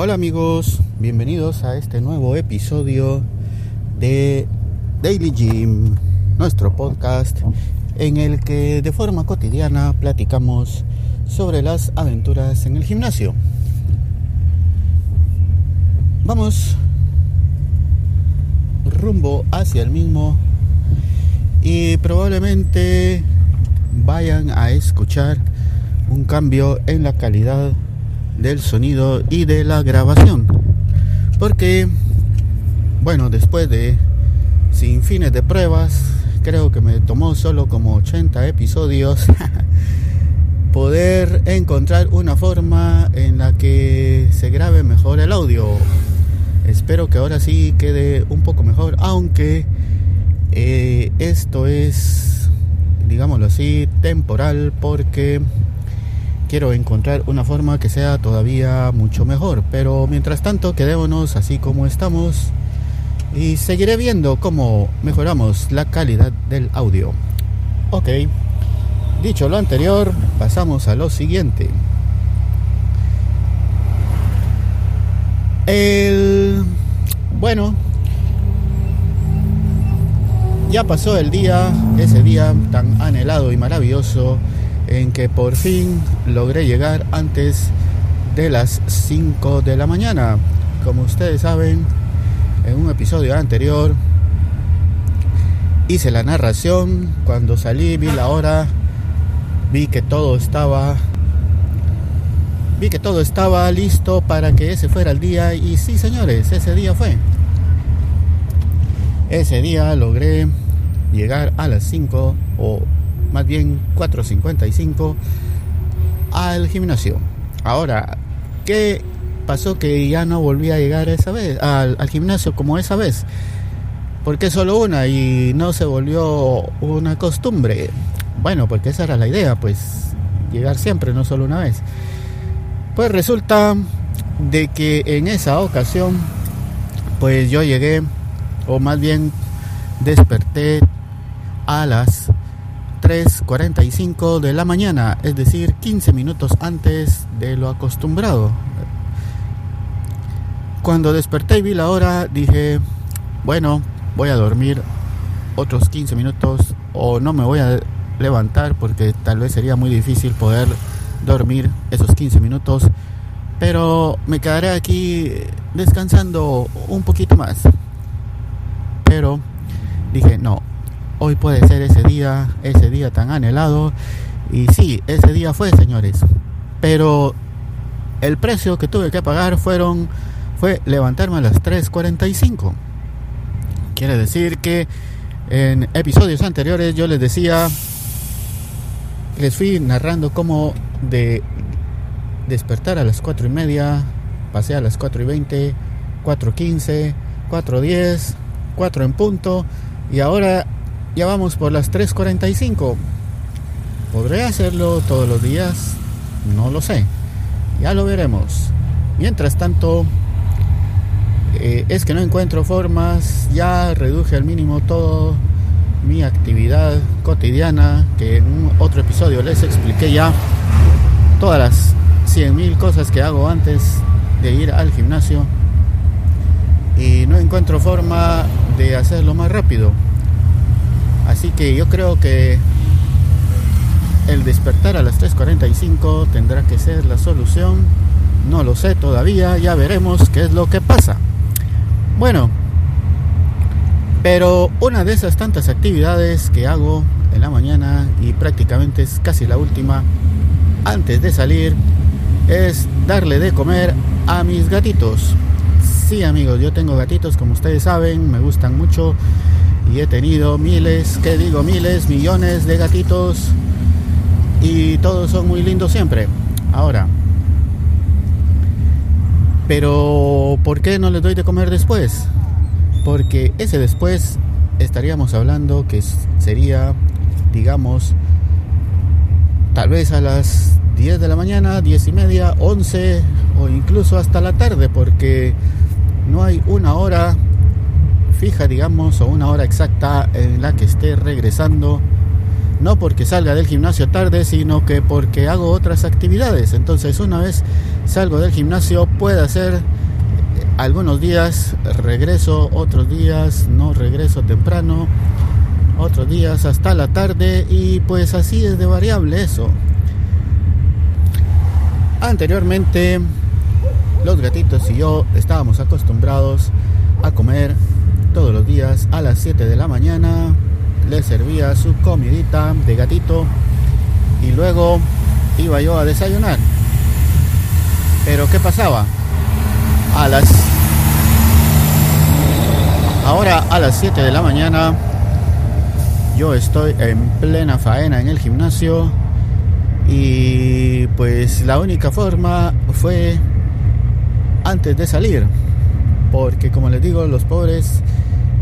Hola, amigos, bienvenidos a este nuevo episodio de Daily Gym, nuestro podcast en el que de forma cotidiana platicamos sobre las aventuras en el gimnasio. Vamos rumbo hacia el mismo y probablemente vayan a escuchar un cambio en la calidad del sonido y de la grabación. Porque, bueno, después de sin fines de pruebas, creo que me tomó solo como 80 episodios poder encontrar una forma en la que se grabe mejor el audio. Espero que ahora sí quede un poco mejor, aunque eh, esto es, digámoslo así, temporal porque quiero encontrar una forma que sea todavía mucho mejor. Pero mientras tanto, quedémonos así como estamos y seguiré viendo cómo mejoramos la calidad del audio. Ok, dicho lo anterior, pasamos a lo siguiente. El... Bueno, ya pasó el día, ese día tan anhelado y maravilloso en que por fin logré llegar antes de las 5 de la mañana. Como ustedes saben, en un episodio anterior hice la narración, cuando salí vi la hora, vi que todo estaba vi que todo estaba listo para que ese fuera el día y sí, señores, ese día fue. Ese día logré llegar a las 5 o más bien 4.55 al gimnasio. Ahora, ¿qué pasó que ya no volví a llegar esa vez al, gimnasio como esa vez? porque solo una y no se volvió una costumbre? Bueno, porque esa era la idea, pues llegar siempre, no solo una vez. Pues resulta de que en esa ocasión, pues yo llegué, o más bien desperté a las 3.45 de la mañana, es decir, 15 minutos antes de lo acostumbrado. Cuando desperté y vi la hora, dije, bueno, voy a dormir otros 15 minutos o no me voy a levantar porque tal vez sería muy difícil poder dormir esos 15 minutos, pero me quedaré aquí descansando un poquito más. Pero dije, no, hoy puede ser ese día, ese día tan anhelado. Y sí, ese día fue, señores. Pero el precio que tuve que pagar fueron fue levantarme a las 3:45. Quiere decir que en episodios anteriores yo les decía les fui narrando cómo de despertar a las 4 y media, pasé a las 4 y 20, 4.15, 4.10, 4 en punto y ahora ya vamos por las 3.45. ¿Podré hacerlo todos los días? No lo sé. Ya lo veremos. Mientras tanto, eh, es que no encuentro formas. Ya reduje al mínimo todo mi actividad cotidiana, que en un otro episodio les expliqué ya todas las 100.000 cosas que hago antes de ir al gimnasio. Y no encuentro forma de hacerlo más rápido. Así que yo creo que el despertar a las 3.45 tendrá que ser la solución. No lo sé todavía, ya veremos qué es lo que pasa. Bueno, pero una de esas tantas actividades que hago en la mañana y prácticamente es casi la última antes de salir es darle de comer a mis gatitos. Sí amigos, yo tengo gatitos como ustedes saben, me gustan mucho y he tenido miles, que digo miles, millones de gatitos y todos son muy lindos siempre. Ahora, pero ¿por qué no les doy de comer después? Porque ese después estaríamos hablando que sería, digamos, tal vez a las 10 de la mañana, 10 y media, 11 o incluso hasta la tarde, porque no hay una hora fija, digamos, o una hora exacta en la que esté regresando no porque salga del gimnasio tarde, sino que porque hago otras actividades. Entonces una vez salgo del gimnasio puedo hacer algunos días regreso, otros días no regreso temprano, otros días hasta la tarde y pues así es de variable eso. Anteriormente los gatitos y yo estábamos acostumbrados a comer todos los días a las 7 de la mañana. Le servía su comidita de gatito y luego iba yo a desayunar. Pero ¿qué pasaba? A las Ahora a las 7 de la mañana yo estoy en plena faena en el gimnasio y pues la única forma fue antes de salir porque como les digo los pobres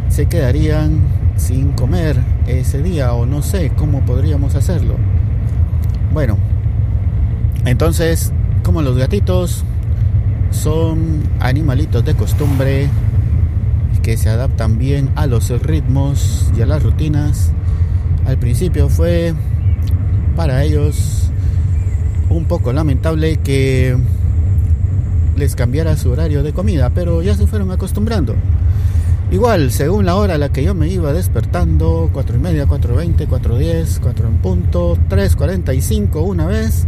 se quedarían sin comer ese día o no sé cómo podríamos hacerlo bueno entonces como los gatitos son animalitos de costumbre que se adaptan bien a los ritmos y a las rutinas al principio fue para ellos un poco lamentable que les cambiara su horario de comida, pero ya se fueron acostumbrando. Igual, según la hora a la que yo me iba despertando, 4 y media, 4.20, 4.10, 4 en punto, 3.45 una vez,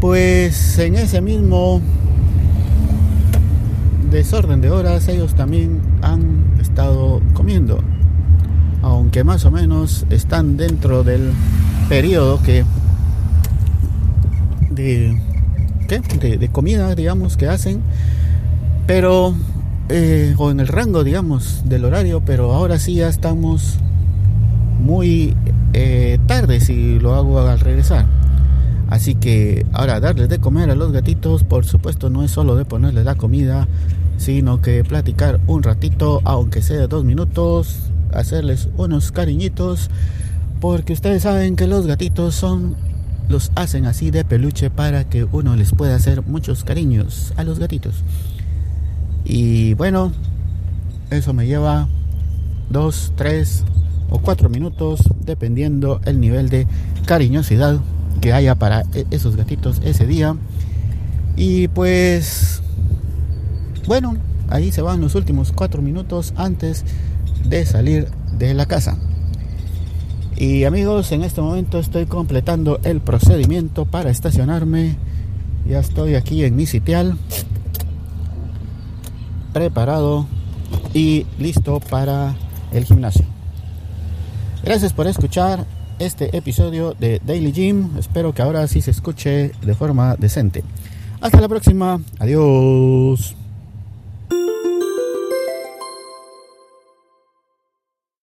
pues en ese mismo desorden de horas ellos también han estado comiendo. Aunque más o menos están dentro del periodo que de de, comida, digamos, que hacen, pero, eh, o en el rango, digamos, del horario, pero ahora sí ya estamos muy eh, tarde si lo hago al regresar. Así que ahora darles de comer a los gatitos, por supuesto, no es solo de ponerles la comida, sino que platicar un ratito, aunque sea dos minutos, hacerles unos cariñitos, porque ustedes saben que los gatitos son los hacen así de peluche para que uno les pueda hacer muchos cariños a los gatitos. Y bueno, eso me lleva dos, tres o cuatro minutos dependiendo el nivel de cariñosidad que haya para e-, esos gatitos ese día. Y pues, bueno, ahí se van los últimos cuatro minutos antes de salir de la casa. Y amigos, en este momento estoy completando el procedimiento para estacionarme. Ya estoy aquí en mi sitial, preparado y listo para el gimnasio. Gracias por escuchar este episodio de Daily Gym. Espero que ahora sí se escuche de forma decente. Hasta la próxima. Adiós.